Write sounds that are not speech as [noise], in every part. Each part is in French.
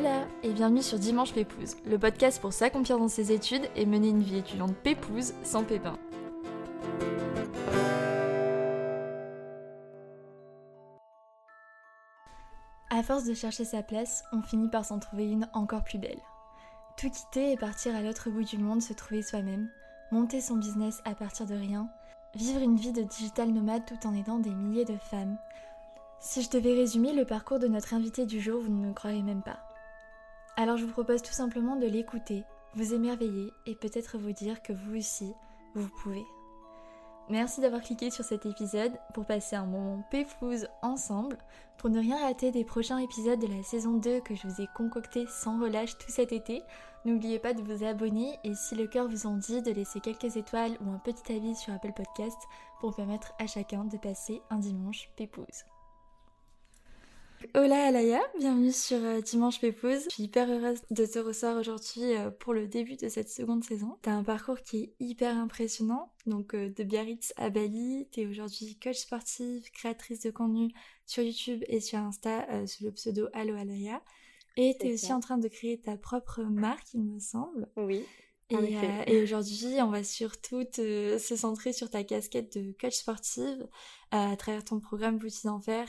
Hola et bienvenue sur Dimanche Pépouze, le podcast pour s'accomplir dans ses études et mener une vie étudiante pépouze sans pépin. À force de chercher sa place, on finit par s'en trouver une encore plus belle. Tout quitter et partir à l'autre bout du monde, se trouver soi-même, monter son business à partir de rien, vivre une vie de digital nomade tout en aidant des milliers de femmes. Si je devais résumer le parcours de notre invité du jour, vous ne me croirez même pas. Alors je vous propose tout simplement de l'écouter, vous émerveiller et peut-être vous dire que vous aussi, vous pouvez. Merci d'avoir cliqué sur cet épisode pour passer un moment péfouse ensemble. Pour ne rien rater des prochains épisodes de la saison 2 que je vous ai concocté sans relâche tout cet été, n'oubliez pas de vous abonner et si le cœur vous en dit, de laisser quelques étoiles ou un petit avis sur Apple Podcast pour permettre à chacun de passer un dimanche pépouse. Hola Alaya, bienvenue sur euh, Dimanche Pépouze. Je suis hyper heureuse de te recevoir aujourd'hui euh, pour le début de cette seconde saison. T'as un parcours qui est hyper impressionnant. Donc euh, de Biarritz à Bali, t'es aujourd'hui coach sportive, créatrice de contenu sur YouTube et sur Insta sous le pseudo Allo Alaya. Et t'es aussi en train de créer ta propre marque, il me semble. Oui. Et, et aujourd'hui, on va surtout se centrer sur ta casquette de coach sportive à travers ton programme Boutique d'enfer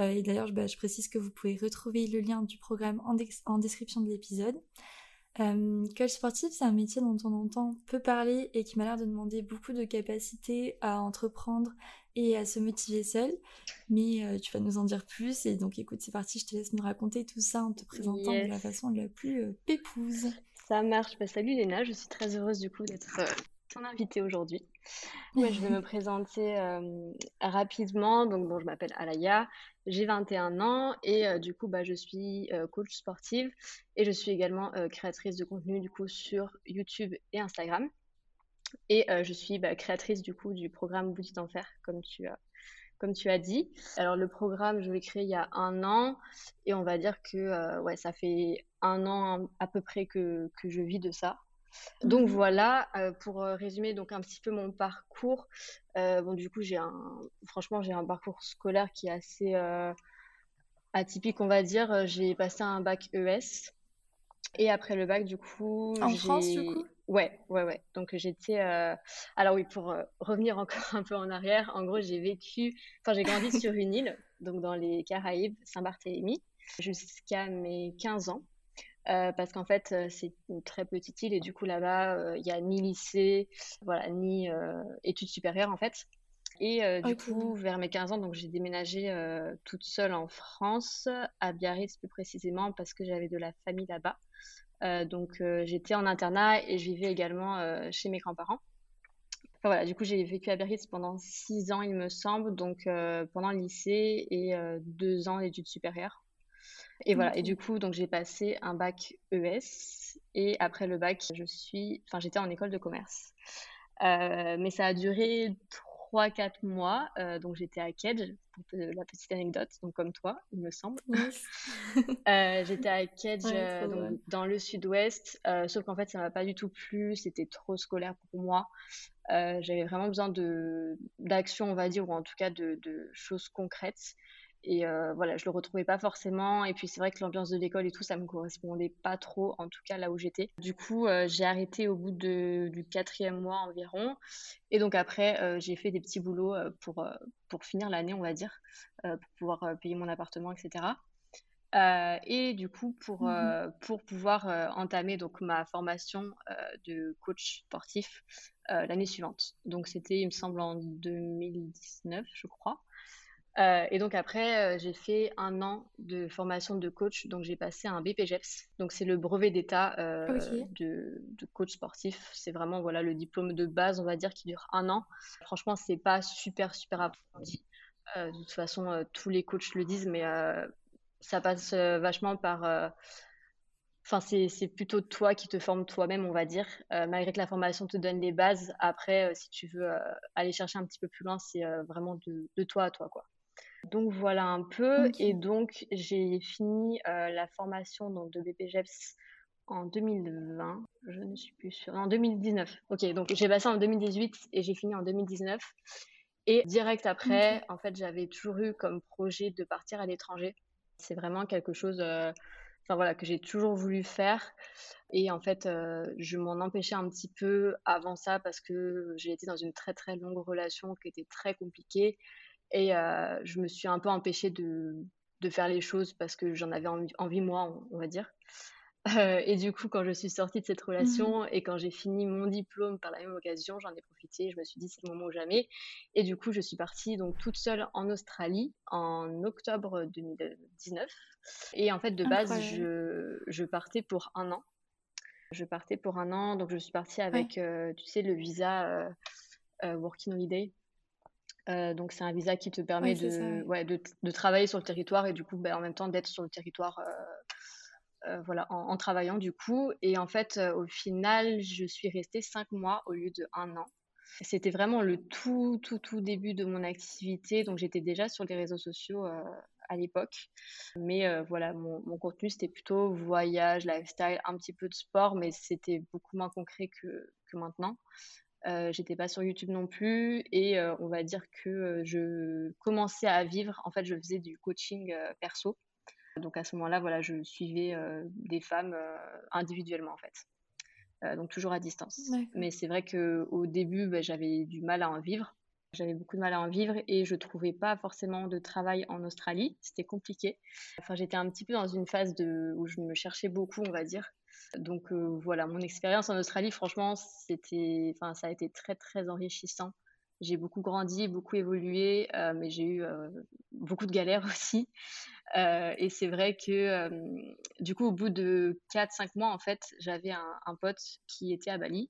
euh, et d'ailleurs, bah, je précise que vous pouvez retrouver le lien du programme en, description de l'épisode. Euh, coach sportif, c'est un métier dont on entend peu parler et qui m'a l'air de demander beaucoup de capacité à entreprendre et à se motiver seul. Mais euh, tu vas nous en dire plus. Et donc, écoute, c'est parti, je te laisse nous raconter tout ça en te présentant de la façon la plus euh, pépouse. Ça marche. Bah, salut Léna, je suis très heureuse du coup d'être ton invitée aujourd'hui. je vais me présenter rapidement. Donc, bon, je m'appelle Alaya, j'ai 21 ans et euh, du coup, bah, je suis euh, coach sportive et je suis également euh, créatrice de contenu du coup sur YouTube et Instagram. Et je suis bah, créatrice du coup du programme Boutique d'enfer, comme tu as comme tu as dit. Alors le programme, je l'ai créé il y a un an et on va dire que ouais, ça fait un an à peu près que, que je vis de ça. Donc mmh voilà, pour résumer donc un petit peu mon parcours. bon du coup j'ai un, franchement j'ai un parcours scolaire qui est assez atypique on va dire. J'ai passé un bac ES et après le bac du coup. En France du coup? Ouais, ouais, ouais. Donc j'étais. Alors oui, pour revenir encore [laughs] un peu en arrière, en gros j'ai vécu, enfin j'ai grandi sur une île, donc dans les Caraïbes, Saint-Barthélemy, jusqu'à mes 15 ans. Euh, parce qu'en fait, euh, c'est une très petite île et du coup, là-bas, euh, il n'y a ni lycée, voilà, ni études supérieures en fait. Et du coup, vers mes 15 ans, donc j'ai déménagé toute seule en France, à Biarritz plus précisément, parce que j'avais de la famille là-bas. donc j'étais en internat et je vivais également chez mes grands-parents. Enfin, voilà, du coup, j'ai vécu à Biarritz pendant 6 ans, il me semble, donc pendant le lycée et 2 ans d'études supérieures. Et voilà. Et du coup, donc j'ai passé un bac ES et après le bac, je suis, enfin, j'étais en école de commerce. Euh, mais ça a duré 3-4 mois. Euh, donc j'étais à Kedge, pour la petite anecdote, donc comme toi, il me semble. [laughs] euh, j'étais à Kedge, donc, dans le sud-ouest, sauf qu'en fait, ça m'a pas du tout plu. C'était trop scolaire pour moi. J'avais vraiment besoin de d'action, on va dire, ou en tout cas de, de choses concrètes. Et euh, voilà, je le retrouvais pas forcément. Et puis c'est vrai que l'ambiance de l'école et tout, ça me correspondait pas trop, en tout cas là où j'étais. Du coup, euh, j'ai arrêté au bout de, du quatrième mois environ. Et donc après, euh, j'ai fait des petits boulots pour, pour finir l'année, on va dire, pour pouvoir payer mon appartement, etc. et du coup, pour, mmh pour pouvoir entamer donc ma formation de coach sportif l'année suivante. Donc c'était, il me semble, en 2019, je crois. Euh, et donc après, euh, j'ai fait un an de formation de coach. Donc j'ai passé un BPGEPS. Donc c'est le brevet d'état euh, de, coach sportif. C'est vraiment voilà le diplôme de base, on va dire, qui dure un an. Franchement, c'est pas super super approfondi. de toute façon, tous les coachs le disent, mais ça passe vachement par Enfin, c'est plutôt toi qui te formes toi-même, on va dire. malgré que la formation te donne les bases, après, si tu veux aller chercher un petit peu plus loin, c'est vraiment de, de, toi à toi, quoi. Donc voilà un peu. Et donc j'ai fini euh, la formation donc, de BPGEPS en 2020. Je ne suis plus sûre. En 2019. Ok, donc j'ai passé en 2018 et j'ai fini en 2019. Et direct après, en fait, j'avais toujours eu comme projet de partir à l'étranger. C'est vraiment quelque chose. Euh, enfin voilà, que j'ai toujours voulu faire. Et en fait, je m'en empêchais un petit peu avant ça parce que j'ai été dans une très très longue relation qui était très compliquée. Et je me suis un peu empêchée de, de faire les choses parce que j'en avais envie, moi, on, va dire. et du coup, quand je suis sortie de cette mmh relation et quand j'ai fini mon diplôme par la même occasion, j'en ai profité. Je me suis dit, c'est le moment ou jamais. Et du coup, je suis partie donc toute seule en Australie en octobre 2019. Et en fait, de base, je, je, partais pour un an. Je partais pour un an, donc je suis partie avec, euh, tu sais, le visa euh, euh, Working Holiday. Donc c'est un visa qui te permet de, ouais, de, de, travailler sur le territoire et du coup, ben, en même temps d'être sur le territoire voilà, en, travaillant du coup. Et en fait, au final, je suis restée cinq mois au lieu de un an. C'était vraiment le tout, tout, tout début de mon activité. Donc j'étais déjà sur les réseaux sociaux à l'époque. Mais euh, voilà, mon, contenu, c'était plutôt voyage, lifestyle, un petit peu de sport, mais c'était beaucoup moins concret que, que maintenant. Euh, j'étais pas sur YouTube non plus et euh, on va dire que je commençais à vivre. En fait, je faisais du coaching perso. Donc à ce moment-là, voilà, je suivais des femmes individuellement en fait. donc toujours à distance. Mais c'est vrai qu'au début, bah, j'avais du mal à en vivre. J'avais beaucoup de mal à en vivre et je trouvais pas forcément de travail en Australie. C'était compliqué. Enfin, j'étais un petit peu dans une phase de, où je me cherchais beaucoup, on va dire. Donc euh, voilà, mon expérience en Australie, franchement, c'était, enfin, ça a été très très enrichissant. J'ai beaucoup grandi, beaucoup évolué, euh, mais j'ai eu euh, beaucoup de galères [laughs] aussi. et c'est vrai que du coup, au bout de 4-5 mois, en fait, j'avais un, pote qui était à Bali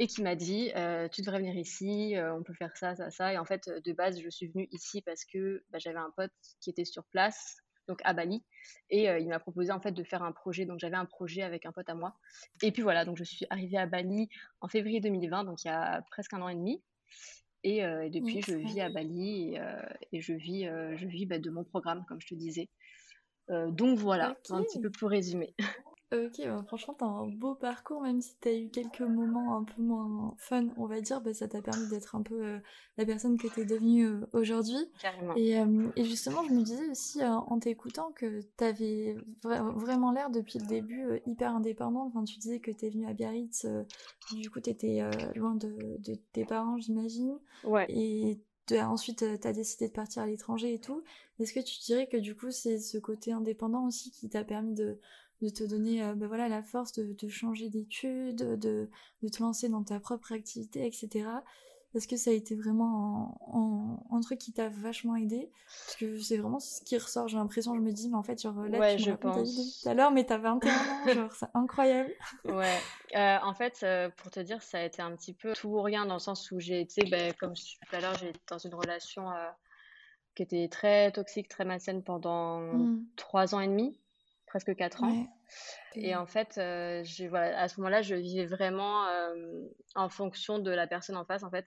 et qui m'a dit euh, tu devrais venir ici, euh, on peut faire ça, ça, ça. Et en fait, de base, je suis venue ici parce que bah, j'avais un pote qui était sur place, donc à Bali, et euh, il m'a proposé en fait de faire un projet. Donc j'avais un projet avec un pote à moi. Et puis voilà, donc je suis arrivée à Bali en février 2020, donc il y a presque un an et demi. Et, depuis, je vis à Bali et, je vis, je vis bah, de mon programme, comme je te disais. donc voilà, un petit peu pour résumer. [laughs] Ok, bah, franchement, t'as un beau parcours, même si t'as eu quelques moments un peu moins fun, on va dire, bah, ça t'a permis d'être un peu euh, la personne que t'es devenue euh, aujourd'hui. Carrément. Et, euh, et, justement, je me disais aussi en t'écoutant que t'avais vraiment l'air depuis le début hyper indépendante. Enfin, tu disais que t'es venue à Biarritz, du coup, t'étais loin de, de, tes parents, j'imagine. Ouais. Et ensuite, t'as décidé de partir à l'étranger et tout. Est-ce que tu dirais que du coup, c'est ce côté indépendant aussi qui t'a permis de de te donner euh, ben voilà, la force de, de changer d'études, de, de, te lancer dans ta propre activité, etc. Est-ce que ça a été vraiment un, truc qui t'a vachement aidé? Parce que c'est vraiment ce qui ressort, j'ai l'impression, je me dis, mais en fait, genre là, ouais, tu je pense. tout à l'heure, mais t'as 21 ans, genre, c'est incroyable. [laughs] Ouais, euh, en fait, euh, pour te dire, ça a été un petit peu tout ou rien, dans le sens où j'ai été, ben, comme tout à l'heure, j'ai été dans une relation qui était très toxique, très malsaine pendant mmh. trois ans et demi presque 4 ans. Et en fait, euh, voilà, à ce moment-là, je vivais vraiment euh, en fonction de la personne en face, en fait.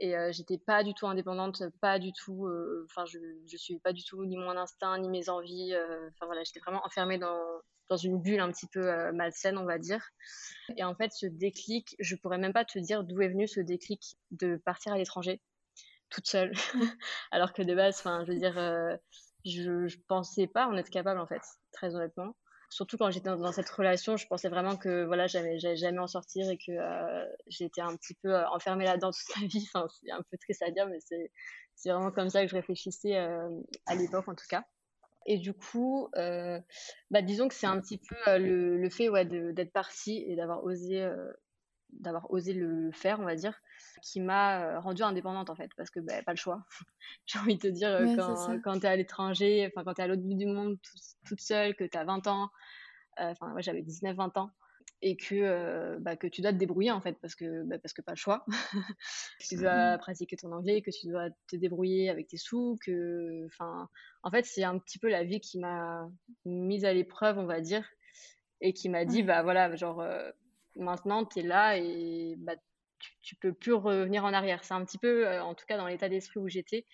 Et euh, j'étais pas du tout indépendante, pas du tout. Enfin, je, je suis pas du tout ni mon instinct, ni mes envies. Enfin voilà, j'étais vraiment enfermée dans, dans une bulle un petit peu malsaine, on va dire. Et en fait, ce déclic, je pourrais même pas te dire d'où est venu ce déclic de partir à l'étranger toute seule. [laughs] Alors que de base, enfin, je veux dire, je, je pensais pas en être capable, en fait très honnêtement. Surtout quand j'étais dans, cette relation, je pensais vraiment que voilà, j'allais jamais en sortir et que euh, j'étais un petit peu euh, enfermée là-dedans toute ma vie. [laughs] Enfin, c'est un peu triste à dire, mais c'est vraiment comme ça que je réfléchissais euh, à l'époque en tout cas. Et du coup, bah, disons que c'est un petit peu le, fait ouais, d'être partie et d'avoir osé d'avoir osé le faire, on va dire, qui m'a euh, rendue indépendante en fait, parce que bah, pas le choix. [laughs] J'ai envie de te dire, euh, quand, quand tu es à l'étranger, enfin quand tu es à l'autre bout du monde toute seule, que tu as 20 ans, euh, enfin moi j'avais 19-20 ans, et que, bah, que tu dois te débrouiller en fait, parce que, bah, parce que pas le choix. [laughs] tu dois mmh pratiquer ton anglais, que tu dois te débrouiller avec tes sous, que, enfin, en fait c'est un petit peu la vie qui m'a mise à l'épreuve, on va dire, et qui m'a dit, bah voilà, genre maintenant tu es là et bah, tu, tu, peux plus revenir en arrière. C'est un petit peu, euh, en tout cas dans l'état d'esprit où j'étais,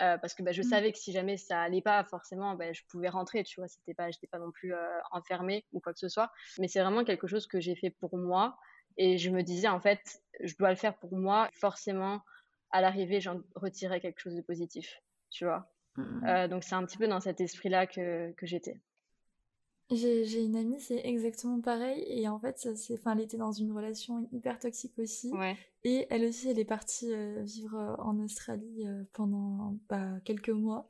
euh, parce que bah, je mmh. savais que si jamais ça allait pas, forcément, bah, je pouvais rentrer, tu vois, c'était pas, j'étais pas non plus euh, enfermée ou quoi que ce soit. Mais c'est vraiment quelque chose que j'ai fait pour moi et je me disais en fait, je dois le faire pour moi. Forcément, à l'arrivée, j'en retirais quelque chose de positif, tu vois. Mmh. donc c'est un petit peu dans cet esprit-là que, que j'étais. J'ai une amie, c'est exactement pareil. Et en fait, ça, enfin, elle était dans une relation hyper toxique aussi. Et elle aussi, elle est partie euh, vivre euh, en Australie euh, pendant bah, quelques mois.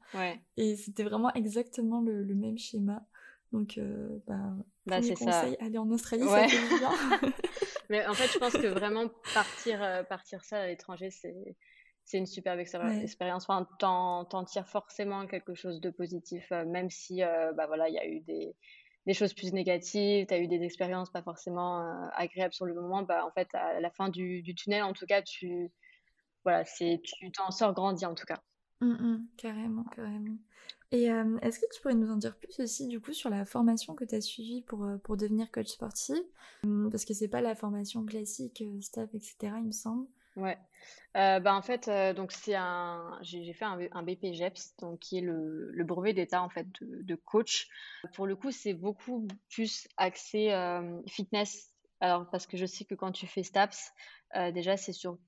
Et c'était vraiment exactement le, même schéma. Donc, bah, bah c'est ça. aller en Australie, ça fait bien. [laughs] [laughs] Mais en fait, je pense que vraiment partir, partir ça à l'étranger, c'est c'est une superbe expérience. Enfin, t'en tires forcément quelque chose de positif, même si bah voilà, il y a eu des, des choses plus négatives, tu as eu des expériences pas forcément euh, agréables sur le moment, bah, en fait, à la fin du, tunnel, en tout cas, tu voilà, c'est tu t'en sors grandi, en tout cas. Mmh, mmh, carrément, carrément. Et euh, est-ce que tu pourrais nous en dire plus aussi, du coup, sur la formation que tu as suivie pour, euh, pour devenir coach sportif? Mmh, Parce que c'est pas la formation classique, staff, etc., il me semble. Ouais. Euh, bah, en fait, euh, donc c'est un, j'ai fait un, un BPGEPS, donc qui est le, le brevet d'état en fait de, de, coach. Pour le coup, c'est beaucoup plus axé euh, fitness. Alors parce que je sais que quand tu fais STAPS, déjà c'est sur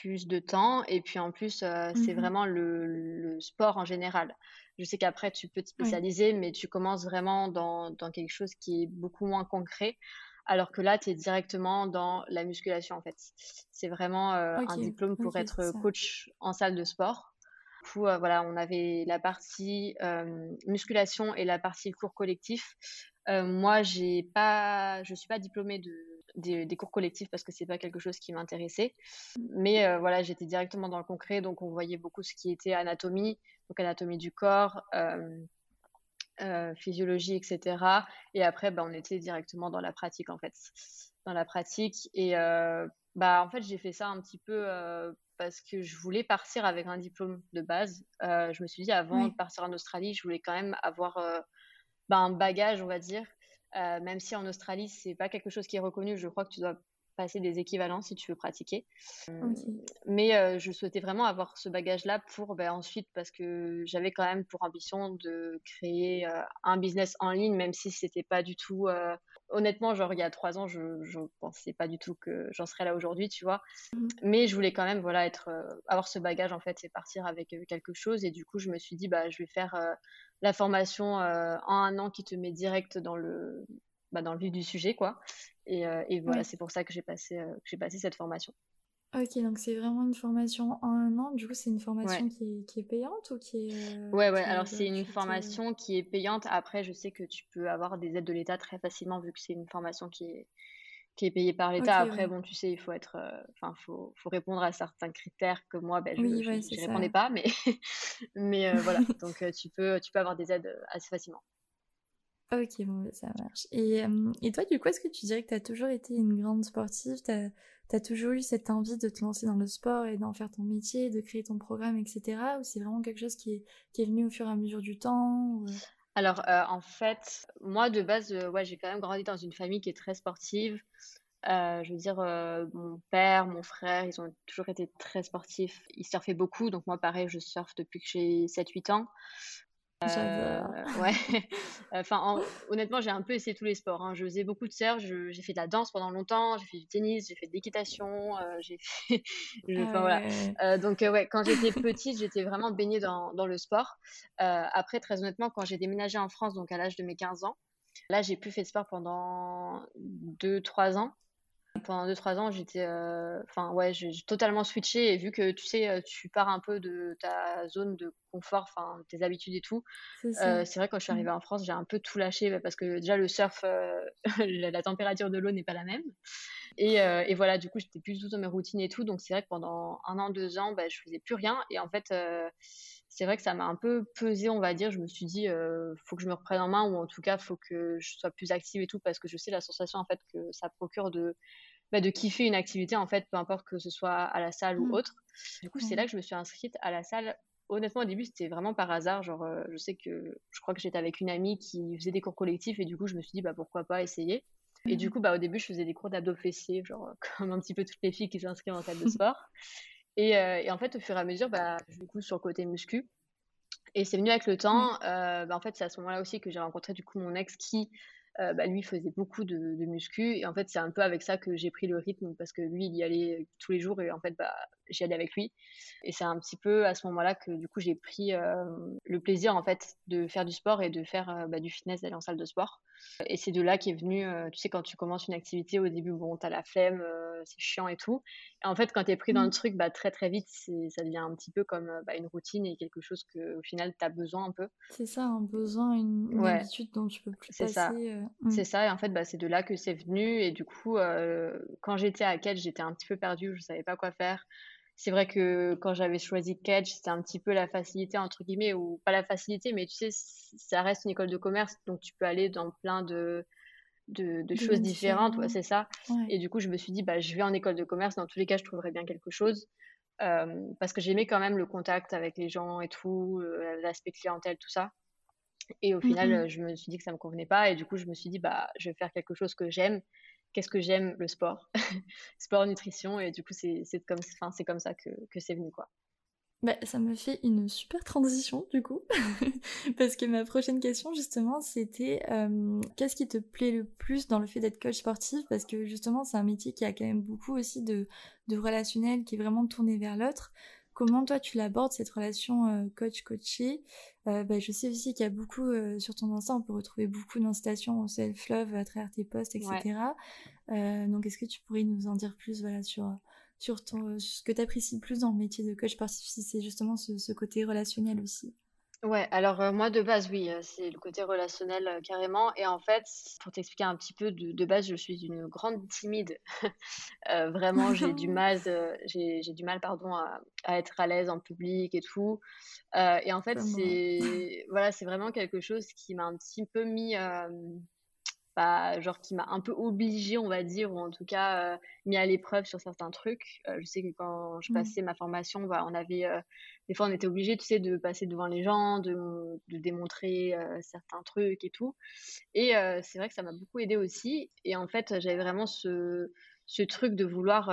plus de temps et puis en plus c'est mmh vraiment le, le, sport en général. Je sais qu'après tu peux te spécialiser, mais tu commences vraiment dans, dans quelque chose qui est beaucoup moins concret alors que là, tu es directement dans la musculation en fait. C'est vraiment euh, un diplôme pour être coach en salle de sport. Du coup, euh, voilà, on avait la partie euh, musculation et la partie cours collectif. moi, j'ai pas, je suis pas diplômée de, des, cours collectifs parce que c'est pas quelque chose qui m'intéressait. Mais voilà, j'étais directement dans le concret, donc on voyait beaucoup ce qui était anatomie, donc anatomie du corps, euh, physiologie, etc. Et après, bah, on était directement dans la pratique, en fait. Dans la pratique. Et euh, bah, en fait, j'ai fait ça un petit peu euh, parce que je voulais partir avec un diplôme de base. je me suis dit, avant de partir en Australie, je voulais quand même avoir bah, un bagage, on va dire. même si en Australie, c'est pas quelque chose qui est reconnu, je crois que tu dois passer des équivalents si tu veux pratiquer. Mais euh, je souhaitais vraiment avoir ce bagage-là pour ben, ensuite, parce que j'avais quand même pour ambition de créer euh, un business en ligne, même si c'était pas du tout. Euh, honnêtement, genre il y a trois ans, je ne pensais pas du tout que j'en serais là aujourd'hui, tu vois. Mmh. Mais je voulais quand même voilà, être, avoir ce bagage en fait et partir avec quelque chose. Et du coup, je me suis dit, bah, je vais faire la formation en un an qui te met direct dans le, bah, dans le vif du sujet, quoi. Et, euh, et voilà, c'est pour ça que j'ai passé, euh, j'ai passé cette formation. Ok, donc c'est vraiment une formation en un an. Du coup, c'est une formation qui, est, qui, est, payante ou qui est. Euh, ouais, ouais. Alors, c'est une formation qui est payante. Après, je sais que tu peux avoir des aides de l'État très facilement vu que c'est une formation qui est, qui est payée par l'État. Après, bon, tu sais, il faut être. Enfin, faut, faut, répondre à certains critères que moi, ben, je ne répondais pas. Mais, [laughs] mais voilà. [laughs] Donc, tu, peux, tu peux avoir des aides assez facilement. Ok, bon, bah, ça marche. Et, et, toi, du coup, est-ce que tu dirais que tu as toujours été une grande sportive? Tu as, toujours eu cette envie de te lancer dans le sport et d'en faire ton métier, de créer ton programme, etc. Ou c'est vraiment quelque chose qui est, qui est, venu au fur et à mesure du temps euh? Alors, euh, en fait, moi, de base, euh, ouais, j'ai quand même grandi dans une famille qui est très sportive. je veux dire, mon père, mon frère, ils ont toujours été très sportifs. Ils surfaient beaucoup, donc moi, pareil, je surfe depuis que j'ai 7-8 ans. Euh, ouais. [laughs] enfin, honnêtement, j'ai un peu essayé tous les sports. Hein. Je faisais beaucoup de surf, j'ai fait de la danse pendant longtemps, j'ai fait du tennis, j'ai fait de l'équitation, euh, j'ai fait. [laughs] enfin, voilà. Euh, donc, ouais, quand j'étais petite, j'étais vraiment baignée dans, dans le sport. après, très honnêtement, quand j'ai déménagé en France, donc à l'âge de mes 15 ans, là, j'ai plus fait de sport pendant 2-3 ans pendant 2-3 ans, j'étais, euh, enfin ouais, j'ai totalement switché et vu que tu sais, euh, tu pars un peu de ta zone de confort, enfin tes habitudes et tout. Euh, c'est vrai quand je suis arrivée en France, j'ai un peu tout lâché parce que déjà le surf, [laughs] la, température de l'eau n'est pas la même. Et, et, voilà, du coup, j'étais plus dans mes routines et tout. Donc c'est vrai que pendant un an, deux ans, bah, je faisais plus rien. Et en fait, c'est vrai que ça m'a un peu pesé, on va dire. Je me suis dit, euh, faut que je me reprenne en main ou en tout cas, faut que je sois plus active et tout parce que je sais la sensation en fait que ça procure de bah, de kiffer une activité en fait, peu importe que ce soit à la salle ou mmh. autre. Du coup, c'est là que je me suis inscrite à la salle. Honnêtement, au début, c'était vraiment par hasard. Genre, euh, je sais que je crois que j'étais avec une amie qui faisait des cours collectifs et du coup, je me suis dit, bah pourquoi pas essayer. Et du mmh. coup, bah, au début, je faisais des cours d'abdos fessiers, genre [laughs] comme un petit peu toutes les filles qui s'inscrivent en salle de sport. Et, euh, et, en fait, au fur et à mesure, bah, du coup, sur le côté muscu. Et c'est venu avec le temps. Euh, bah, en fait, c'est à ce moment-là aussi que j'ai rencontré du coup mon ex qui, euh, bah, lui, faisait beaucoup de, de, muscu. Et en fait, c'est un peu avec ça que j'ai pris le rythme parce que lui, il y allait tous les jours et en fait, bah, j'y allais avec lui. Et c'est un petit peu à ce moment-là que du coup, j'ai pris le plaisir en fait de faire du sport et de faire bah, du fitness, d'aller en salle de sport. Et c'est de là qu'est venu, tu sais, quand tu commences une activité, au début, bon, t'as la flemme, c'est chiant et tout. Et en fait, quand t'es pris dans le mmh. truc, bah, très très vite, ça devient un petit peu comme bah, une routine et quelque chose que au final, t'as besoin un peu. C'est ça, un besoin, une, habitude dont tu peux plus passer. C'est ça. Mmh. C'est ça. Et en fait, bah, c'est de là que c'est venu. Et du coup, quand j'étais à Kedge, j'étais un petit peu perdue, je savais pas quoi faire c'est vrai que quand j'avais choisi Catch, c'était un petit peu la facilité, entre guillemets, ou pas la facilité, mais tu sais, ça reste une école de commerce, donc tu peux aller dans plein de, de, choses différentes, ouais, c'est ça. Et du coup, je me suis dit, bah, je vais en école de commerce, dans tous les cas, je trouverai bien quelque chose. Euh, parce que j'aimais quand même le contact avec les gens et tout, euh, l'aspect clientèle, tout ça. Et au final, je me suis dit que ça me convenait pas. Et du coup, je me suis dit, bah, je vais faire quelque chose que j'aime qu'est-ce que j'aime Le sport? [laughs] sport, nutrition. Et du coup, c'est comme, comme ça que, c'est venu, quoi. Bah, ça me fait une super transition du coup, [laughs] parce que ma prochaine question justement c'était euh, qu'est-ce qui te plaît le plus dans le fait d'être coach sportif? Parce que justement c'est un métier qui a quand même beaucoup aussi de, de relationnel, qui est vraiment tourné vers l'autre. Comment toi tu l'abordes cette relation euh, coach-coaché euh, bah, Je sais aussi qu'il y a beaucoup euh, sur ton Insta, on peut retrouver beaucoup d'incitations au self-love à travers tes posts, etc. donc est-ce que tu pourrais nous en dire plus voilà, sur, sur, ton, ce que tu apprécies le plus dans le métier de coach sportif, si c'est justement ce côté relationnel aussi? Ouais, alors euh, moi de base, oui, euh, c'est le côté relationnel euh, carrément. Et en fait, pour t'expliquer un petit peu, de, de base, je suis une grande timide. [laughs] vraiment, j'ai du [laughs] mal, j'ai, j'ai du mal, pardon, à, à être à l'aise en public et tout. et en fait, c'est voilà, c'est vraiment quelque chose qui m'a un petit peu mis bah, genre qui m'a un peu obligée, on va dire, ou en tout cas euh, mis à l'épreuve sur certains trucs. Euh, je sais que quand je mmh. passais ma formation, bah, on avait, euh, des fois, on était obligé, tu sais, de passer devant les gens, de, de démontrer certains trucs et tout. Et c'est vrai que ça m'a beaucoup aidé aussi. Et en fait, j'avais vraiment ce, ce truc de vouloir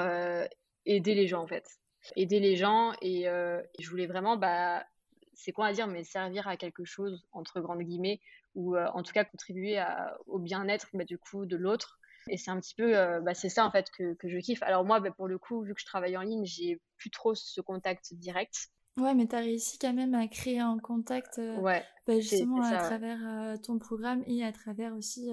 aider les gens, en fait. Aider les gens et, et je voulais vraiment, bah, c'est quoi à dire, mais servir à quelque chose, entre grandes guillemets, ou euh, en tout cas contribuer au bien-être bah, du coup de l'autre. Et c'est un petit peu, euh, bah, c'est ça en fait que, que, je kiffe. Alors moi, bah, pour le coup, vu que je travaille en ligne, j'ai plus trop ce contact direct. Ouais, mais tu as réussi quand même à créer un contact euh, ouais, justement à travers ton programme et à travers aussi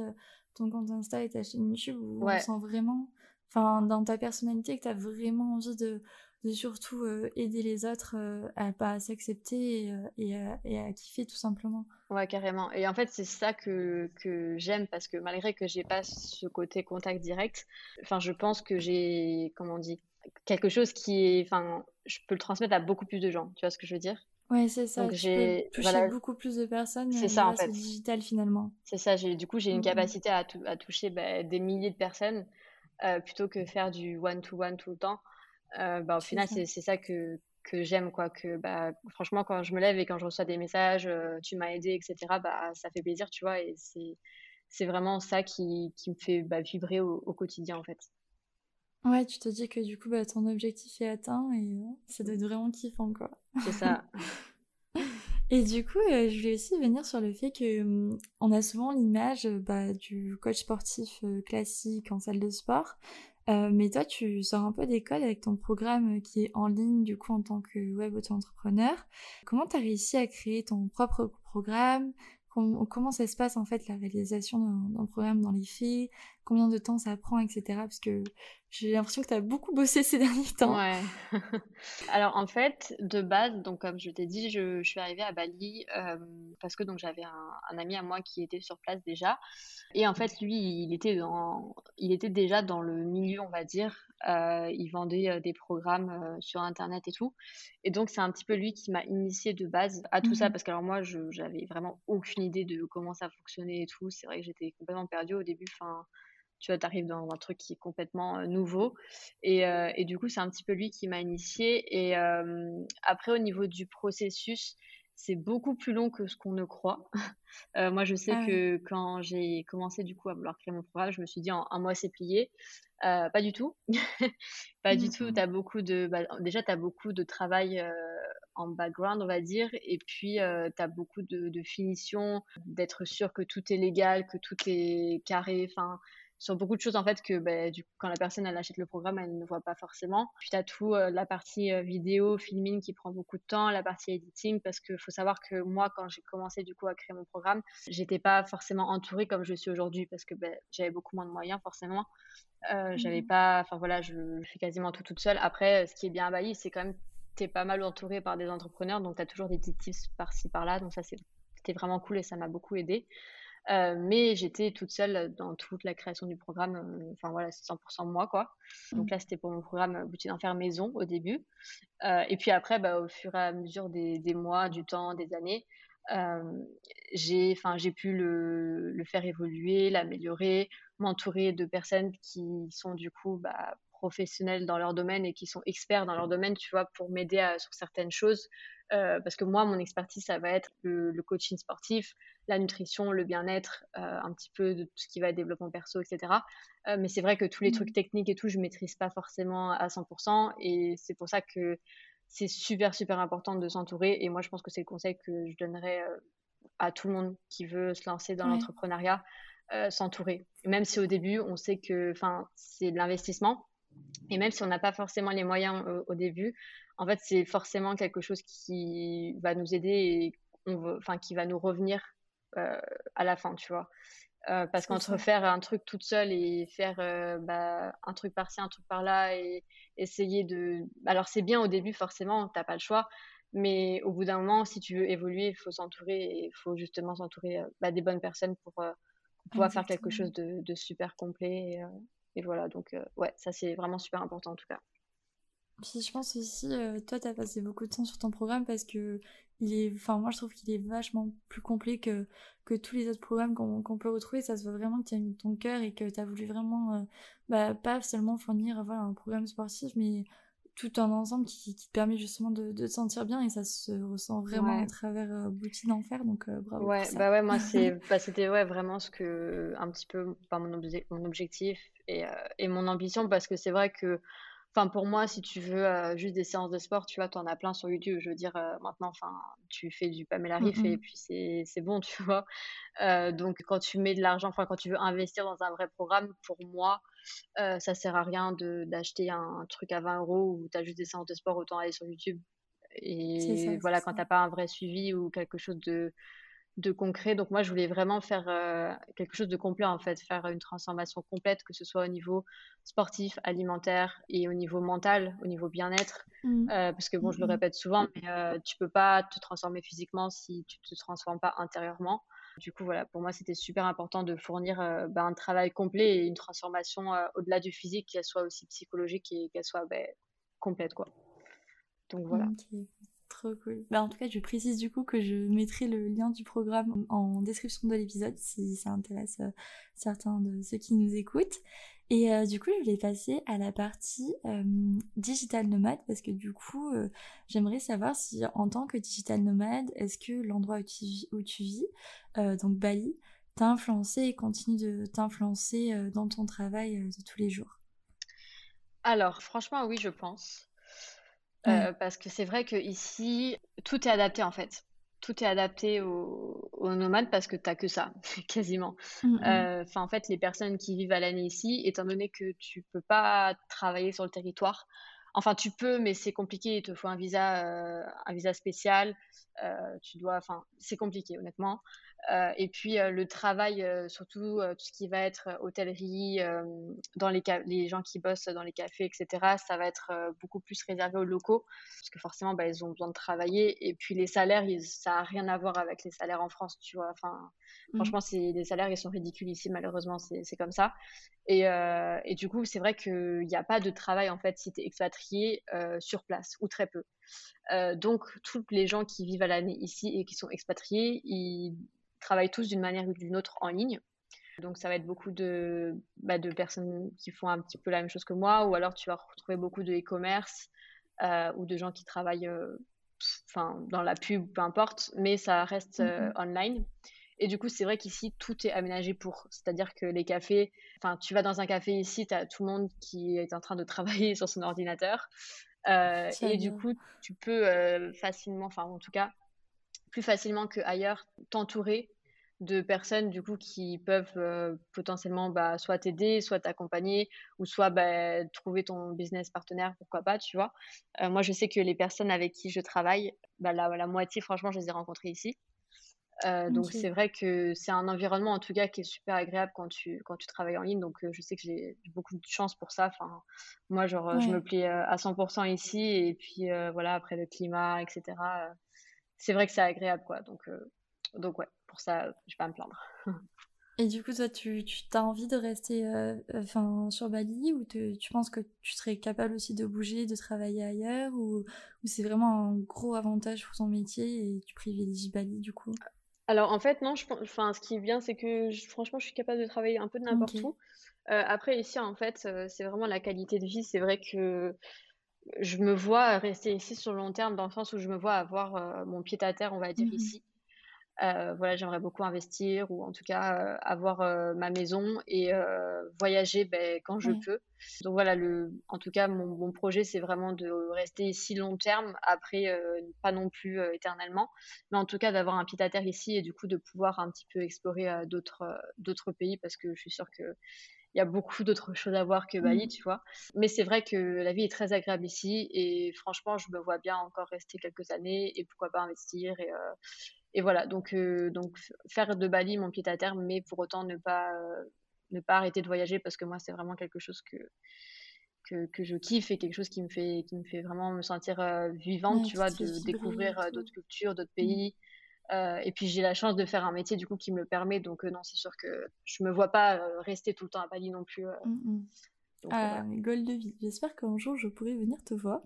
ton compte Insta et ta chaîne YouTube où on sent vraiment, enfin, dans ta personnalité que tu as vraiment envie de, de surtout euh, aider les autres euh, à pas s'accepter et, euh, et, à, kiffer tout simplement. Ouais, carrément. Et en fait, c'est ça que, que j'aime parce que malgré que j'ai pas ce côté contact direct, enfin, je pense que j'ai, comment on dit, quelque chose qui est, enfin, je peux le transmettre à beaucoup plus de gens. Tu vois ce que je veux dire? Ouais, c'est ça. Donc, j'ai touché beaucoup plus de personnes. C'est ça en fait. digital finalement. C'est ça. J'ai du coup j'ai une capacité à, à toucher bah, des milliers de personnes plutôt que faire du one to one tout le temps. Euh, bah, au final, c'est ça que, que j'aime quoi que bah franchement quand je me lève et quand je reçois des messages euh, tu m'as aidé etc bah ça fait plaisir tu vois et c'est c'est vraiment ça qui, qui me fait bah, vibrer au, quotidien en fait. Ouais tu te dis que du coup bah, ton objectif est atteint et euh, ça doit être vraiment kiffant quoi. C'est ça. [laughs] Et du coup je voulais aussi venir sur le fait que hum, on a souvent l'image bah, du coach sportif classique en salle de sport euh, mais toi, tu sors un peu d'école avec ton programme qui est en ligne, du coup, en tant que web auto-entrepreneur. Comment tu as réussi à créer ton propre programme? Comment, ça se passe, en fait, la réalisation d'un programme dans les faits Combien de temps ça prend, etc. Parce que j'ai l'impression que tu as beaucoup bossé ces [laughs] derniers temps. [laughs] Alors, en fait, de base, donc, comme je t'ai dit, je, suis arrivée à Bali euh, parce que donc j'avais un, un, ami à moi qui était sur place déjà. Et en fait, lui, il était, dans, il était déjà dans le milieu, on va dire. Euh, il vendait euh, des programmes euh, sur Internet et tout. Et donc, c'est un petit peu lui qui m'a initié de base à tout ça. Mmh parce que, alors, moi, j'avais vraiment aucune idée de comment ça fonctionnait et tout. C'est vrai que j'étais complètement perdue au début. Enfin, tu vois, tu arrives dans un truc qui est complètement nouveau. Et, et, du coup, c'est un petit peu lui qui m'a initié. Et après, au niveau du processus, c'est beaucoup plus long que ce qu'on ne croit. [laughs] Euh, moi, je sais ah que quand j'ai commencé du coup à vouloir créer mon programme, je me suis dit en un mois c'est plié. Euh, pas du tout. [laughs] pas du tout. As beaucoup de, bah, déjà, tu as beaucoup de travail euh, en background, on va dire. Et puis, tu as beaucoup de, de finition, d'être sûr que tout est légal, que tout est carré. Enfin, sur beaucoup de choses en fait que bah, du coup, quand la personne elle achète le programme, elle ne voit pas forcément. Puis tu as tout euh, la partie euh, vidéo, filming qui prend beaucoup de temps, la partie editing parce qu'il faut savoir que moi quand j'ai commencé du coup à créer mon programme, j'étais pas forcément entourée comme je suis aujourd'hui parce que bah, j'avais beaucoup moins de moyens forcément. Euh, J'avais mmh. pas, enfin voilà, je, fais quasiment tout toute seule. Après, ce qui est bien à Bali, c'est quand même tu es pas mal entouré par des entrepreneurs, donc tu as toujours des petits tips par-ci par-là, donc ça c'était vraiment cool et ça m'a beaucoup aidé. Euh, mais j'étais toute seule dans toute la création du programme. Euh, enfin voilà, c'est 100% moi quoi. Donc mmh. là, c'était pour mon programme Boutique d'enfer maison au début. Euh, et puis après, bah, au fur et à mesure des, des mois, du temps, des années, j'ai enfin j'ai pu le, le, faire évoluer, l'améliorer, m'entourer de personnes qui sont du coup bah, professionnels dans leur domaine et qui sont experts dans leur domaine, tu vois, pour m'aider sur certaines choses. Euh, parce que moi, mon expertise, ça va être le, coaching sportif, la nutrition, le bien-être, euh, un petit peu de tout ce qui va être développement perso, etc. Euh, mais c'est vrai que tous les trucs mmh. techniques et tout, je maîtrise pas forcément à 100%. Et c'est pour ça que c'est super, super important de s'entourer. Et moi, je pense que c'est le conseil que je donnerais à tout le monde qui veut se lancer dans l'entrepreneuriat, s'entourer. Même si au début, on sait que c'est de l'investissement. Et même si on n'a pas forcément les moyens au début, en fait, c'est forcément quelque chose qui va nous aider et on enfin, qui va nous revenir euh, à la fin, tu vois. Euh, parce qu'entre faire un truc toute seule et faire euh, bah, un truc par-ci, un truc par-là et essayer de. Alors, c'est bien au début, forcément, tu n'as pas le choix. Mais au bout d'un moment, si tu veux évoluer, il faut s'entourer et il faut justement s'entourer bah, des bonnes personnes pour, pouvoir faire quelque chose de, super complet. Et, et voilà, donc, ouais, ça, c'est vraiment super important en tout cas. Puis je pense aussi, euh, toi, tu as passé beaucoup de temps sur ton programme parce que il est, enfin, moi, je trouve qu'il est vachement plus complet que, que tous les autres programmes qu'on peut retrouver. Ça se voit vraiment que tu as mis ton cœur et que tu as voulu vraiment, euh, bah, pas seulement fournir voilà, un programme sportif, mais tout un ensemble qui, qui te permet justement de, de, te sentir bien et ça se ressent vraiment à travers euh, Boutique d'enfer. Donc, euh, bravo. Ouais, bah ouais, moi, c'est, [laughs] bah, c'était ouais, vraiment ce que, un petit peu, pas mon, mon objectif et, et mon ambition parce que c'est vrai que Enfin, pour moi, si tu veux euh, juste des séances de sport, tu vois, tu en as plein sur YouTube. Je veux dire, euh, maintenant, enfin, tu fais du Pamela Riff et puis c'est bon, [laughs] tu vois. Euh, donc, quand tu mets de l'argent, enfin, quand tu veux investir dans un vrai programme, pour moi, ça sert à rien d'acheter un, truc à 20 euros où tu as juste des séances de sport, autant aller sur YouTube. Et voilà, quand tu n'as pas un vrai suivi ou quelque chose de de concret. Donc moi, je voulais vraiment faire euh, quelque chose de complet, en fait, faire une transformation complète, que ce soit au niveau sportif, alimentaire et au niveau mental, au niveau bien-être. Mmh. Euh, parce que bon, je le mmh. répète souvent, mais euh, tu peux pas te transformer physiquement si tu te transformes pas intérieurement. Du coup, voilà, pour moi, c'était super important de fournir bah, un travail complet et une transformation au-delà du physique, qu'elle soit aussi psychologique et qu'elle soit bah, complète, quoi. Donc voilà. Trop cool. Bah, en tout cas, je précise du coup que je mettrai le lien du programme en description de l'épisode si ça intéresse euh, certains de ceux qui nous écoutent. Et euh, du coup, je voulais passer à la partie euh, digital nomade parce que du coup, j'aimerais savoir si en tant que digital nomade, est-ce que l'endroit où tu, où tu vis, donc Bali, t'a influencé et continue de t'influencer dans ton travail de tous les jours? Alors, franchement, oui, je pense. Euh, parce que c'est vrai que ici, tout est adapté en fait. Tout est adapté aux, nomades parce que tu n'as que ça, [laughs] quasiment. Mmh, mmh. Euh, enfin, en fait, les personnes qui vivent à l'année ici, étant donné que tu peux pas travailler sur le territoire, enfin, tu peux, mais c'est compliqué. Il te faut un visa, euh, un visa spécial. tu dois, enfin, c'est compliqué, honnêtement. Euh, et puis euh, le travail, euh, surtout tout ce qui va être hôtellerie, dans les, les gens qui bossent dans les cafés, etc., ça va être beaucoup plus réservé aux locaux, parce que forcément, bah, ils ont besoin de travailler. Et puis les salaires, ça n'a rien à voir avec les salaires en France, tu vois. Enfin, mmh. Franchement, les salaires, ils sont ridicules ici, malheureusement, c'est comme ça. Et, et, du coup, c'est vrai qu'il n'y a pas de travail, en fait, si tu es expatrié sur place, ou très peu. Donc, tous les gens qui vivent à l'année ici et qui sont expatriés, ils travaillent tous d'une manière ou d'une autre en ligne. Donc ça va être beaucoup de, bah, de personnes qui font un petit peu la même chose que moi, ou alors tu vas retrouver beaucoup de e-commerce euh, ou de gens qui travaillent euh, enfin dans la pub, peu importe, mais ça reste euh, mm-hmm. online. Et du coup, c'est vrai qu'ici, tout est aménagé pour. C'est-à-dire que les cafés, enfin, tu vas dans un café ici, tu as tout le monde qui est en train de [laughs] travailler sur son ordinateur. Et du coup, tu peux facilement, enfin, en tout cas, plus facilement qu'ailleurs, t'entourer de personnes du coup qui peuvent euh, potentiellement bah, soit t'aider, soit t'accompagner, ou soit bah, trouver ton business partenaire, pourquoi pas, tu vois. Euh, moi, je sais que les personnes avec qui je travaille, bah, la, la, moitié, franchement, je les ai rencontrées ici. Euh, donc c'est vrai que c'est un environnement en tout cas qui est super agréable quand tu quand tu travailles en ligne. Donc je sais que j'ai beaucoup de chance pour ça. Enfin moi genre je me plais à 100% ici et puis voilà après le climat etc. c'est vrai que c'est agréable quoi. Donc donc ouais pour ça, je vais pas me plaindre. Et du coup, toi, tu, tu as envie de rester euh, enfin, sur Bali ou tu penses que tu serais capable aussi de bouger, de travailler ailleurs ou, ou c'est vraiment un gros avantage pour ton métier et tu privilégies Bali du coup? Alors en fait, non, je, enfin, ce qui est bien, c'est que franchement, je suis capable de travailler un peu de n'importe où. Euh, après, ici, en fait, euh, c'est vraiment la qualité de vie. C'est vrai que je me vois rester ici sur le long terme, dans le sens où je me vois avoir mon pied à terre, on va dire, mmh ici. Euh, voilà, j'aimerais beaucoup investir ou en tout cas euh, avoir euh, ma maison et voyager ben, quand je peux. Donc voilà, le, en tout cas, mon, mon projet, c'est vraiment de rester ici long terme, après, pas non plus éternellement, mais en tout cas d'avoir un pied à terre ici et du coup de pouvoir un petit peu explorer d'autres d'autres pays parce que je suis sûre que il y a beaucoup d'autres choses à voir que Bali, mmh. tu vois. Mais c'est vrai que la vie est très agréable ici et franchement, je me vois bien encore rester quelques années et pourquoi pas investir et, et voilà, donc, euh, donc faire de Bali mon pied à terre, mais pour autant ne pas, euh, ne pas arrêter de voyager parce que moi, c'est vraiment quelque chose que, que, que, je kiffe et quelque chose qui me fait, qui me fait vraiment me sentir euh, vivante, tu vois, de découvrir d'autres cultures, d'autres mmh. pays. et puis j'ai la chance de faire un métier du coup qui me le permet, donc non, c'est sûr que je me vois pas rester tout le temps à Bali non plus. Mmh, mmh. ah, goal de vie. J'espère qu'un jour je pourrai venir te voir.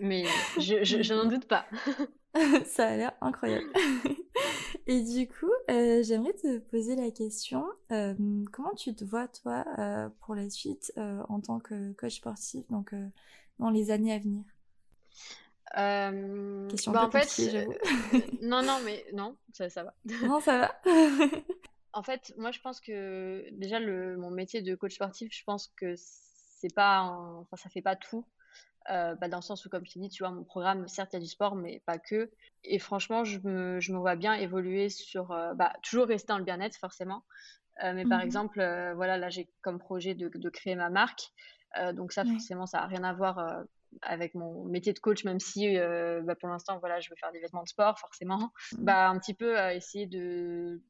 mais [laughs] je, je, je n'en doute pas. [laughs] [laughs] ça a l'air incroyable. [laughs] Et du coup, euh, j'aimerais te poser la question, euh, comment tu te vois toi euh, pour la suite en tant que coach sportif, donc dans les années à venir? Question bah, en fait, [laughs] non, non, mais non, ça, ça va. Non, ça va. en fait, moi, je pense que déjà le, mon métier de coach sportif, je pense que c'est pas, enfin, ça fait pas tout. Euh, bah, dans le sens où, comme je t'ai dit, tu vois, mon programme, certes, il y a du sport, mais pas que. Et franchement, je me, je me vois bien évoluer sur, euh, bah, toujours rester dans le bien-être, forcément. Euh, mais par mmh exemple, voilà, là, j'ai comme projet de, de, créer ma marque. donc ça, forcément, ça n'a rien à voir avec mon métier de coach, même si bah, pour l'instant, voilà, je veux faire des vêtements de sport, forcément. Bah, un petit peu essayer de,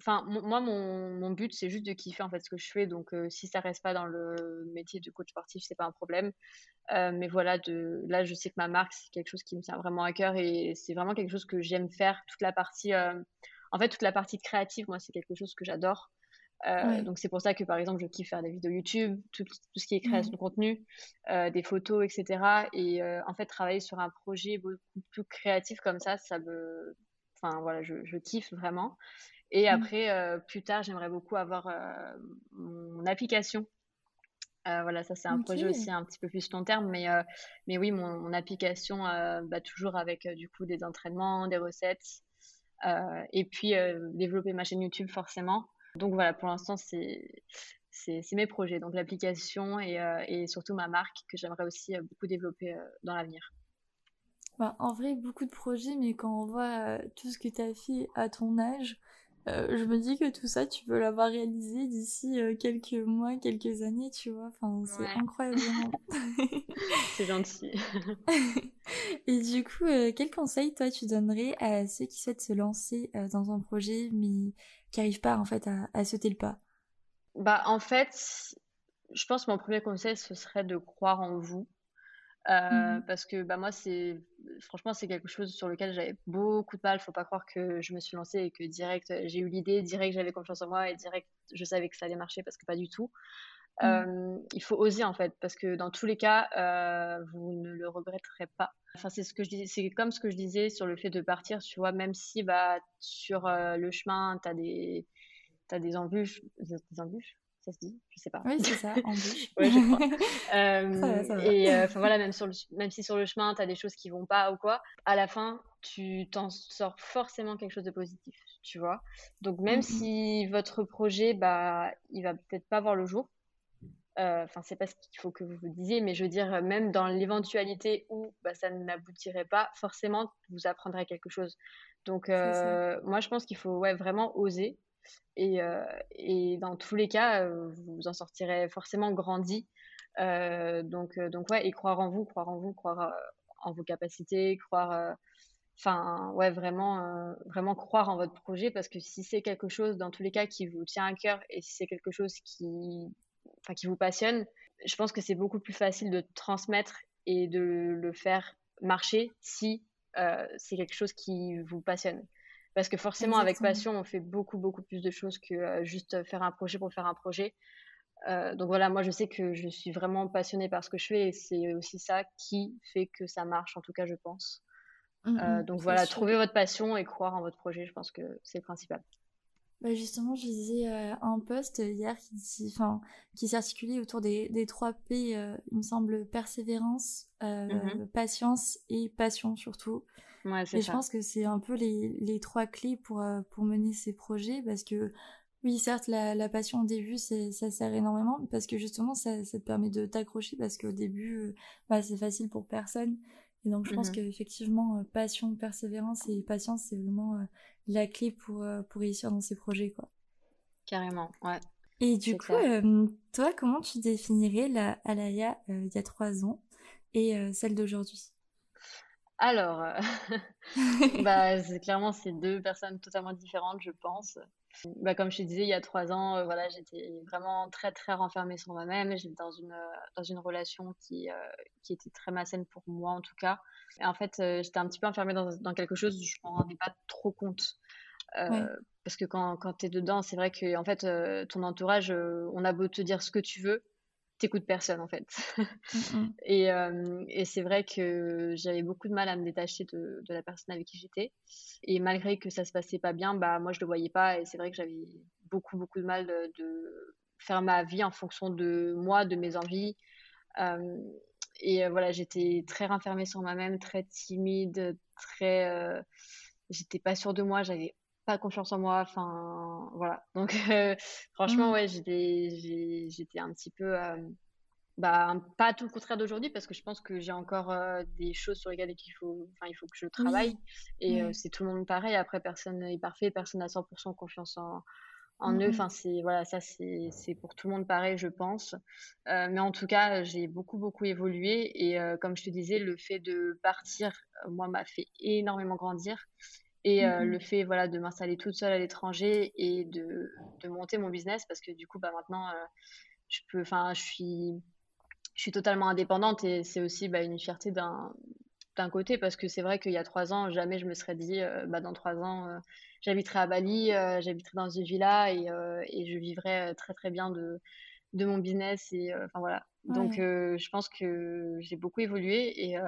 Enfin, moi, mon, mon but, c'est juste de kiffer en fait ce que je fais. Donc, si ça reste pas dans le métier de coach sportif, c'est pas un problème. Euh, mais voilà, de, là, je sais que ma marque, c'est quelque chose qui me tient vraiment à cœur et c'est vraiment quelque chose que j'aime faire. Toute la partie, euh, en fait, toute la partie créative, moi, c'est quelque chose que j'adore. Euh, donc, c'est pour ça que, par exemple, je kiffe faire des vidéos YouTube, tout, tout ce qui est création de contenu, des photos, etc. Et en fait, travailler sur un projet beaucoup plus créatif comme ça, ça me. Enfin, voilà, je, je kiffe vraiment. Et mmh. après, plus tard, j'aimerais beaucoup avoir mon application euh, voilà, ça c'est un projet aussi un petit peu plus long terme, mais, euh, mais oui, mon, application, euh, bah, toujours avec du coup des entraînements, des recettes, et puis développer ma chaîne YouTube forcément. Donc voilà, pour l'instant c'est c'est mes projets, donc l'application et, et, surtout ma marque que j'aimerais aussi beaucoup développer dans l'avenir. Bah, en vrai, beaucoup de projets, mais quand on voit tout ce que tu as fait à ton âge, euh, je me dis que tout ça, tu peux l'avoir réalisé d'ici euh, quelques mois, quelques années, tu vois. Enfin, c'est incroyable. [laughs] c'est gentil. [laughs] Et du coup, euh, quel conseil, toi, tu donnerais à ceux qui souhaitent se lancer dans un projet, mais qui n'arrivent pas, en fait, à, à sauter le pas? Bah, en fait, je pense que mon premier conseil, ce serait de croire en vous. Euh, mmh parce que bah, moi, c'est franchement, c'est quelque chose sur lequel j'avais beaucoup de mal. Faut pas croire que je me suis lancée et que direct, j'ai eu l'idée, direct, j'avais confiance en moi et direct, je savais que ça allait marcher parce que pas du tout. Mmh. Euh, il faut oser en fait, parce que dans tous les cas, euh, vous ne le regretterez pas. Enfin, c'est ce que je disais, c'est comme ce que je disais sur le fait de partir, tu vois, même si bah, sur le chemin, tu as des, as des embûches, des embûches, ça se dit Je sais pas. Oui, c'est ça, [laughs] en bouche. ouais, je crois. [laughs] Euh, et euh, voilà, même, sur le, même si sur le chemin, tu as des choses qui vont pas ou quoi, à la fin, tu t'en sors forcément quelque chose de positif, tu vois. Donc, même si votre projet, bah, il va peut-être pas voir le jour, enfin c'est pas ce qu'il faut que vous vous disiez, mais je veux dire même dans l'éventualité où bah, ça n'aboutirait pas, forcément vous apprendrez quelque chose. Donc moi je pense qu'il faut ouais, vraiment oser et, et, dans tous les cas vous en sortirez forcément grandi. donc donc ouais et croire en vous, croire en vous, croire en vos capacités, croire enfin ouais vraiment vraiment croire en votre projet parce que si c'est quelque chose dans tous les cas qui vous tient à cœur et si c'est quelque chose qui enfin, qui vous passionne, je pense que c'est beaucoup plus facile de transmettre et de le faire marcher si euh, c'est quelque chose qui vous passionne. Parce que forcément, avec passion, on fait beaucoup, beaucoup plus de choses que euh, juste faire un projet pour faire un projet. Euh, donc voilà, moi je sais que je suis vraiment passionnée par ce que je fais et c'est aussi ça qui fait que ça marche, en tout cas je pense. Mmh, mmh, donc voilà, trouver votre passion et croire en votre projet, je pense que c'est le principal. Bah justement, je lisais euh, un post hier qui, qui s'articulait autour des, des trois P, euh, il me semble, persévérance, euh, mmh patience et passion surtout. Ouais, et je pense que c'est un peu les, les, trois clés pour, pour mener ces projets parce que oui, certes, la, la passion au début, ça sert énormément parce que justement, ça, ça te permet de t'accrocher parce qu'au début, bah, c'est facile pour personne. Et donc, je pense mmh qu'effectivement, passion, persévérance et patience, c'est vraiment la clé pour, euh, pour réussir dans ces projets, quoi. Carrément, ouais. Et du coup, euh, toi, comment tu définirais la Alaya euh, il y a trois ans et celle d'aujourd'hui? Alors, [laughs] bah, clairement, c'est deux personnes totalement différentes, je pense. Bah, comme je te disais, il y a trois ans, voilà, j'étais vraiment très, très renfermée sur moi-même. J'étais dans une, dans une relation qui, qui était très malsaine pour moi, en tout cas. Et en fait, j'étais un petit peu enfermée dans, dans quelque chose où je ne m'en rendais pas trop compte. Parce que quand, quand tu es dedans, c'est vrai que en fait, ton entourage, on a beau te dire ce que tu veux, t'écoutes personne en fait. Mmh, mmh. [laughs] et, et c'est vrai que j'avais beaucoup de mal à me détacher de, de la personne avec qui j'étais. Et malgré que ça se passait pas bien, bah moi je le voyais pas. Et c'est vrai que j'avais beaucoup beaucoup de mal de, faire ma vie en fonction de moi, de mes envies. et voilà, j'étais très renfermée sur moi-même, très timide, très. j'étais pas sûre de moi, j'avais pas confiance en moi. Enfin, voilà. Donc, [laughs] euh, franchement, mmh. ouais, j'étais, un petit peu, euh, bah, pas tout le contraire d'aujourd'hui parce que je pense que j'ai encore euh, des choses sur lesquelles il faut, enfin, il faut que je travaille. Et c'est tout le monde pareil. Après, personne n'est parfait, personne n'a 100% confiance en, en eux. Enfin, c'est voilà, ça c'est pour tout le monde pareil, je pense. mais en tout cas, j'ai beaucoup beaucoup évolué et comme je te disais, le fait de partir, moi, m'a fait énormément grandir. Et euh, le fait voilà, de m'installer toute seule à l'étranger et de, de, monter mon business, parce que du coup, bah, maintenant, euh, je, peux, je, suis, je suis totalement indépendante et c'est aussi bah, une fierté d'un côté, parce que c'est vrai qu'il y a trois ans, jamais je me serais dit, euh, bah, dans trois ans, j'habiterai à Bali, j'habiterai dans une villa et, et, je vivrai très très bien de, de mon business. Et, enfin, voilà. Donc, je pense que j'ai beaucoup évolué et,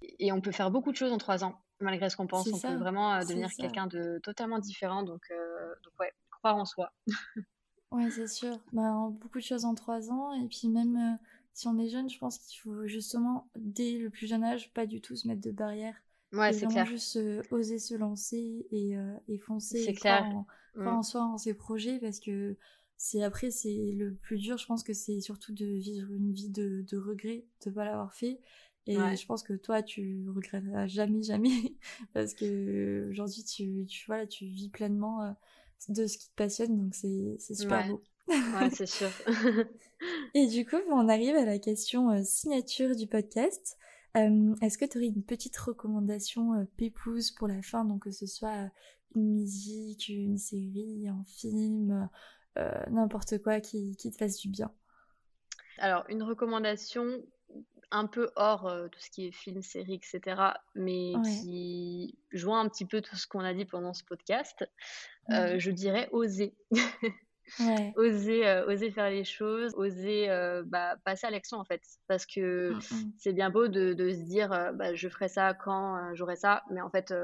et on peut faire beaucoup de choses en trois ans malgré ce qu'on pense. On peut vraiment euh, devenir quelqu'un de totalement différent. Donc, euh, donc ouais, croire en soi. [laughs] ouais, c'est sûr. Bah, beaucoup de choses en trois ans. Et puis même euh, si on est jeune, je pense qu'il faut justement, dès le plus jeune âge, pas du tout se mettre de barrières. Ouais, c'est clair. juste oser se lancer et, et foncer. C'est clair. Croire, en, croire en, soi, en ses projets, parce que c'est après, c'est le plus dur, je pense que c'est surtout de vivre une vie de, de regret de ne pas l'avoir fait et je pense que toi, tu regretteras jamais, jamais, [laughs] parce que aujourd'hui, tu, tu, voilà, tu vis pleinement euh, de ce qui te passionne, donc c'est super beau. ouais, c'est sûr. [laughs] Et du coup, on arrive à la question euh, signature du podcast. Euh, est-ce que tu aurais une petite recommandation pépouse pour la fin, donc que ce soit une musique, une série, un film, n'importe quoi qui, qui te fasse du bien Alors, une recommandation un peu hors euh, tout ce qui est film, série, etc., mais qui joint un petit peu tout ce qu'on a dit pendant ce podcast, euh, je dirais oser. [laughs] oser, euh, oser faire les choses, oser bah, passer à l'action en fait. Parce que mmh, mmh. c'est bien beau de, de se dire bah, je ferai ça quand j'aurai ça, mais en fait,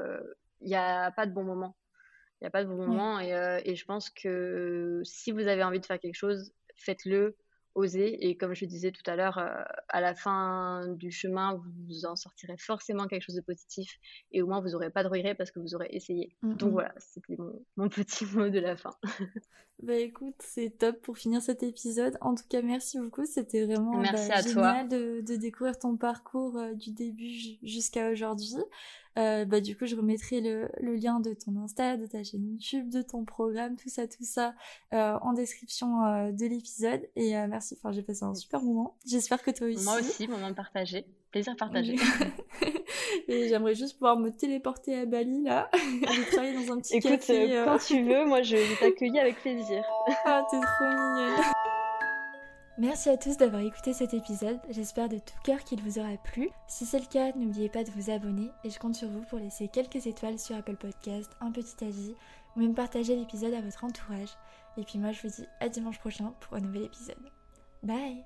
il n'y a pas de bon moment. Il n'y a pas de bon moment et, et, je pense que si vous avez envie de faire quelque chose, faites-le, oser. Et comme je disais tout à l'heure, à la fin du chemin, vous en sortirez forcément quelque chose de positif. Et au moins, vous n'aurez pas de regrets parce que vous aurez essayé. Mm, Donc mm. voilà, c'était mon, [laughs] petit mot de la fin. [laughs] bah écoute, c'est top pour finir cet épisode. En tout cas, merci beaucoup. C'était vraiment merci bah, génial De, de, découvrir ton parcours du début jusqu'à aujourd'hui. Euh, bah, du coup, je remettrai le, le, lien de ton Insta, de ta chaîne YouTube, de ton programme, tout ça, tout ça, euh, en description euh, de l'épisode. Et merci, enfin, j'ai passé un super moment. J'espère que toi aussi. Moi aussi, moment partagé. Plaisir [laughs] partagé. et j'aimerais juste pouvoir me téléporter à Bali, là, [laughs] aller travailler dans un petit Écoute, café. quand tu veux, moi, je vais t'accueillir avec plaisir. [laughs] ah, t'es trop mignonne. Merci à tous d'avoir écouté cet épisode, j'espère de tout cœur qu'il vous aura plu. Si c'est le cas, n'oubliez pas de vous abonner et je compte sur vous pour laisser quelques étoiles sur Apple Podcast, un petit avis ou même partager l'épisode à votre entourage. Et puis moi je vous dis à dimanche prochain pour un nouvel épisode. Bye